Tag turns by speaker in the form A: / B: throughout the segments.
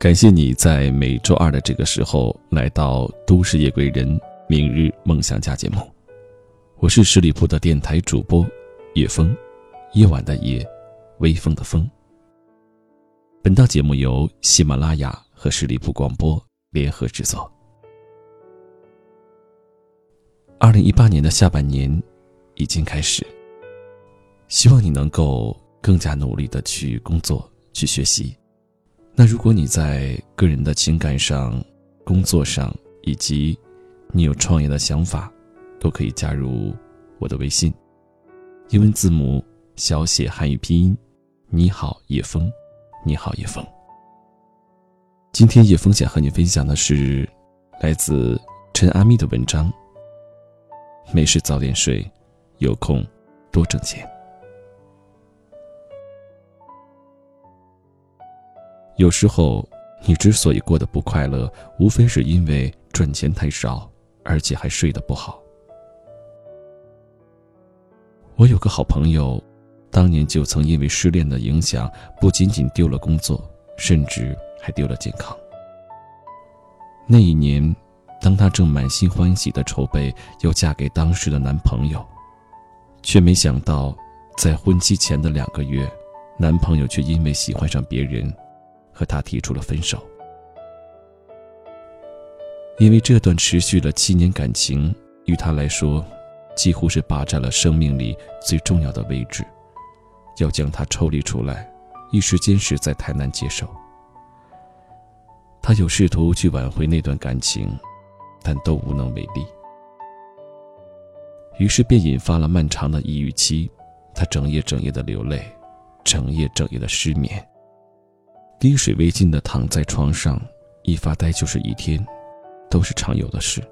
A: 感谢你在每周二的这个时候来到《都市夜归人》明日梦想家节目，我是十里铺的电台主播叶风，夜晚的夜，微风的风。本档节目由喜马拉雅和十里铺广播联合制作。二零一八年的下半年已经开始，希望你能够更加努力的去工作、去学习。那如果你在个人的情感上、工作上，以及你有创业的想法，都可以加入我的微信。英文字母小写汉语拼音，你好叶枫，你好叶枫。今天叶枫想和你分享的是来自陈阿咪的文章。没事早点睡，有空多挣钱。有时候，你之所以过得不快乐，无非是因为赚钱太少，而且还睡得不好。我有个好朋友，当年就曾因为失恋的影响，不仅仅丢了工作，甚至还丢了健康。那一年，当她正满心欢喜的筹备要嫁给当时的男朋友，却没想到，在婚期前的两个月，男朋友却因为喜欢上别人。和他提出了分手，因为这段持续了七年感情，于他来说，几乎是霸占了生命里最重要的位置，要将他抽离出来，一时间实在太难接受。他有试图去挽回那段感情，但都无能为力，于是便引发了漫长的抑郁期，他整夜整夜的流泪，整夜整夜的失眠。滴水未进的躺在床上，一发呆就是一天，都是常有的事。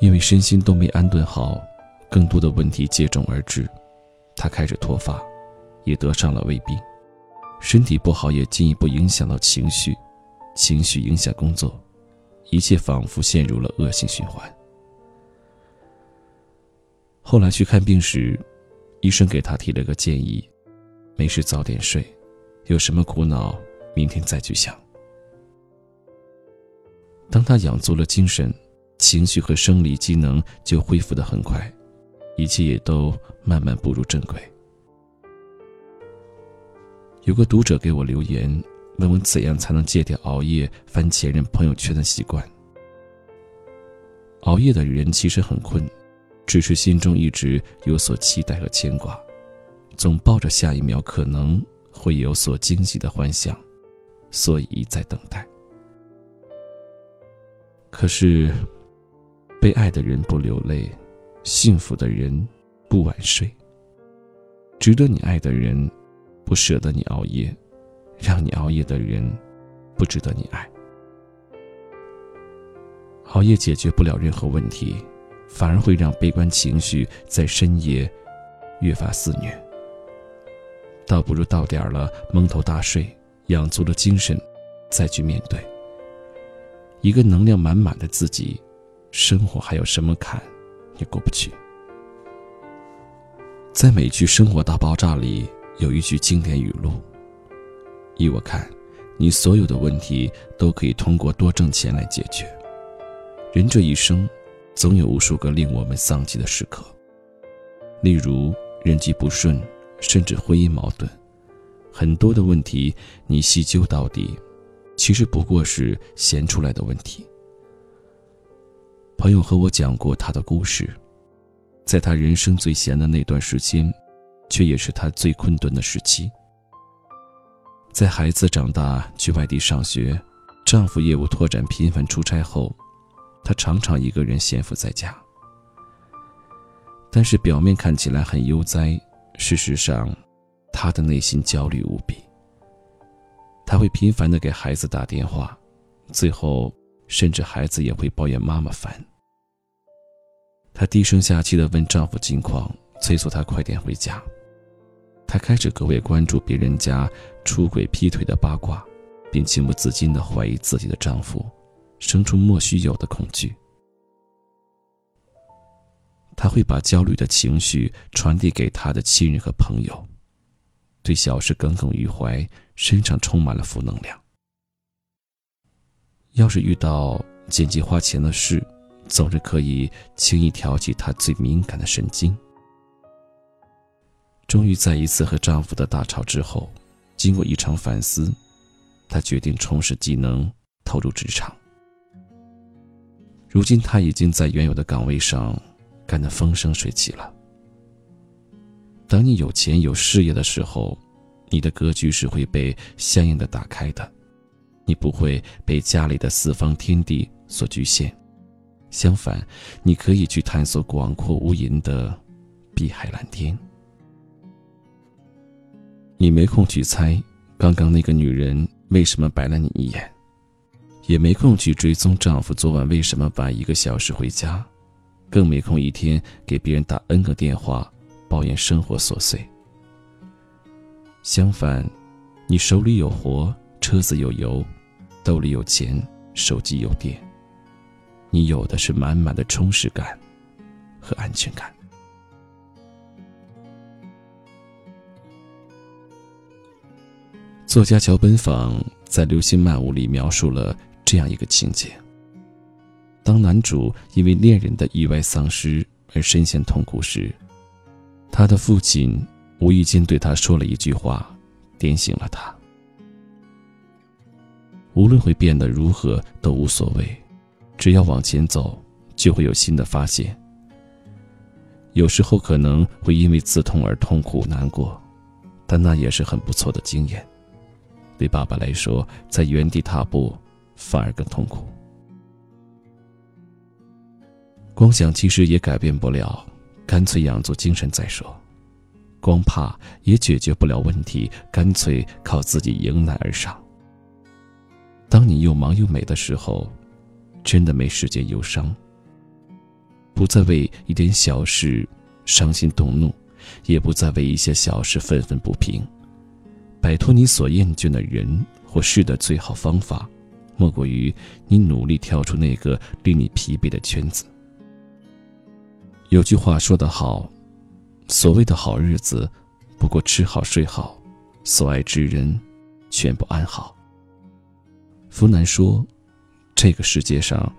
A: 因为身心都没安顿好，更多的问题接踵而至，他开始脱发，也得上了胃病，身体不好也进一步影响到情绪，情绪影响工作，一切仿佛陷入了恶性循环。后来去看病时，医生给他提了个建议。没事，早点睡。有什么苦恼，明天再去想。当他养足了精神，情绪和生理机能就恢复的很快，一切也都慢慢步入正轨。有个读者给我留言，问我怎样才能戒掉熬夜、翻前任朋友圈的习惯。熬夜的人其实很困，只是心中一直有所期待和牵挂。总抱着下一秒可能会有所惊喜的幻想，所以一再等待。可是，被爱的人不流泪，幸福的人不晚睡。值得你爱的人，不舍得你熬夜；让你熬夜的人，不值得你爱。熬夜解决不了任何问题，反而会让悲观情绪在深夜越发肆虐。倒不如到点儿了，蒙头大睡，养足了精神，再去面对。一个能量满满的自己，生活还有什么坎，也过不去。在美剧《生活大爆炸》里有一句经典语录：“依我看，你所有的问题都可以通过多挣钱来解决。”人这一生，总有无数个令我们丧气的时刻，例如人际不顺。甚至婚姻矛盾，很多的问题，你细究到底，其实不过是闲出来的问题。朋友和我讲过他的故事，在他人生最闲的那段时间，却也是他最困顿的时期。在孩子长大去外地上学，丈夫业务拓展频繁出差后，她常常一个人闲伏在家。但是表面看起来很悠哉。事实上，他的内心焦虑无比。他会频繁的给孩子打电话，最后甚至孩子也会抱怨妈妈烦。她低声下气的问丈夫近况，催促他快点回家。她开始格外关注别人家出轨劈腿的八卦，并情不自禁的怀疑自己的丈夫，生出莫须有的恐惧。他会把焦虑的情绪传递给他的亲人和朋友，对小事耿耿于怀，身上充满了负能量。要是遇到紧急花钱的事，总是可以轻易挑起她最敏感的神经。终于在一次和丈夫的大吵之后，经过一场反思，她决定重拾技能，投入职场。如今，她已经在原有的岗位上干得风生水起了。当你有钱有事业的时候，你的格局是会被相应的打开的，你不会被家里的四方天地所局限。相反，你可以去探索广阔无垠的碧海蓝天。你没空去猜刚刚那个女人为什么白了你一眼，也没空去追踪丈夫昨晚为什么晚一个小时回家，更没空一天给别人打 N 个电话。抱怨生活琐碎。相反，你手里有活，车子有油，兜里有钱，手机有电。你有的是满满的充实感和安全感。作家桥本坊在《流星漫舞》里描述了这样一个情节：当男主因为恋人的意外丧失而深陷痛苦时。他的父亲无意间对他说了一句话，点醒了他。无论会变得如何都无所谓，只要往前走，就会有新的发现。有时候可能会因为刺痛而痛苦难过，但那也是很不错的经验。对爸爸来说，在原地踏步反而更痛苦。光想其实也改变不了。干脆养足精神再说，光怕也解决不了问题，干脆靠自己迎难而上。当你又忙又美的时候，真的没时间忧伤。不再为一点小事伤心动怒，也不再为一些小事愤愤不平。摆脱你所厌倦的人或事的最好方法，莫过于你努力跳出那个令你疲惫的圈子。有句话说得好，所谓的好日子，不过吃好睡好，所爱之人，全部安好。福南说，这个世界上，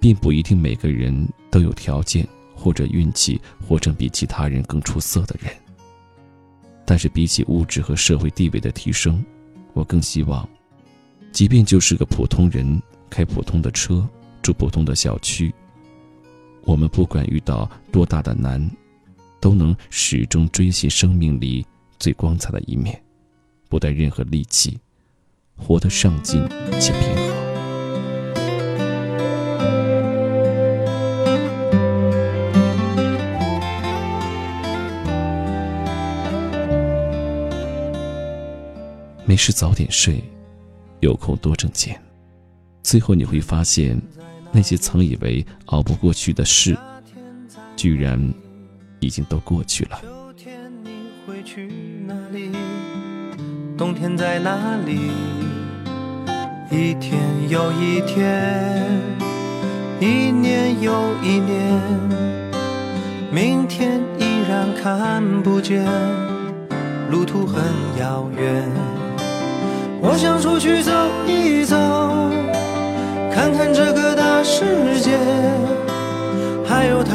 A: 并不一定每个人都有条件或者运气活成比其他人更出色的人。但是比起物质和社会地位的提升，我更希望，即便就是个普通人，开普通的车，住普通的小区。我们不管遇到多大的难，都能始终追寻生命里最光彩的一面，不带任何戾气，活得上进且平和。没事早点睡，有空多挣钱，最后你会发现。那些曾以为熬不过去的事，居然已经都过去了。
B: 秋天你会去哪里？冬天在哪里？一天又一天，一年又一年，明天依然看不见，路途很遥远。我想出去走一走。看看这个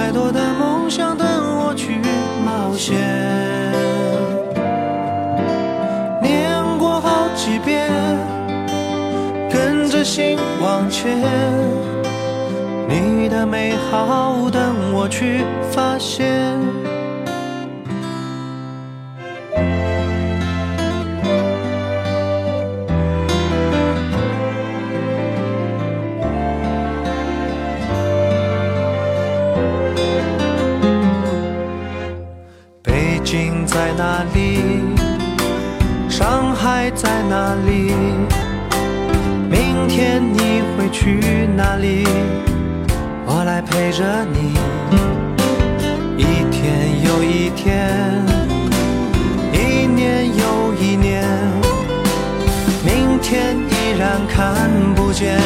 B: 太多的梦想等我去冒险。念过好几遍，跟着心往前，你的美好等我去发现。在哪里？上海在哪里？明天你会去哪里？我来陪着你。一天又一天，一年又一年，明天依然看不见，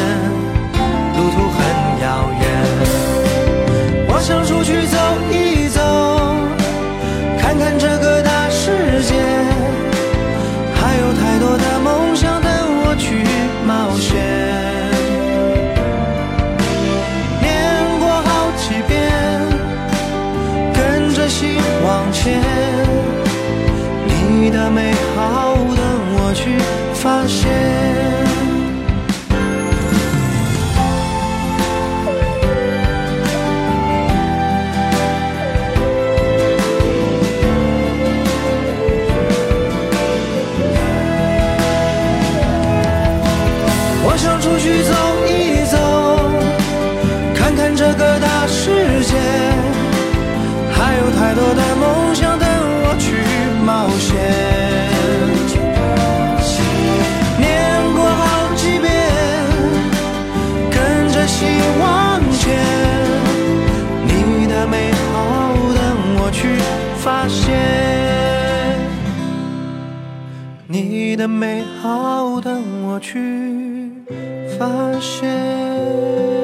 B: 的美好等我去发现。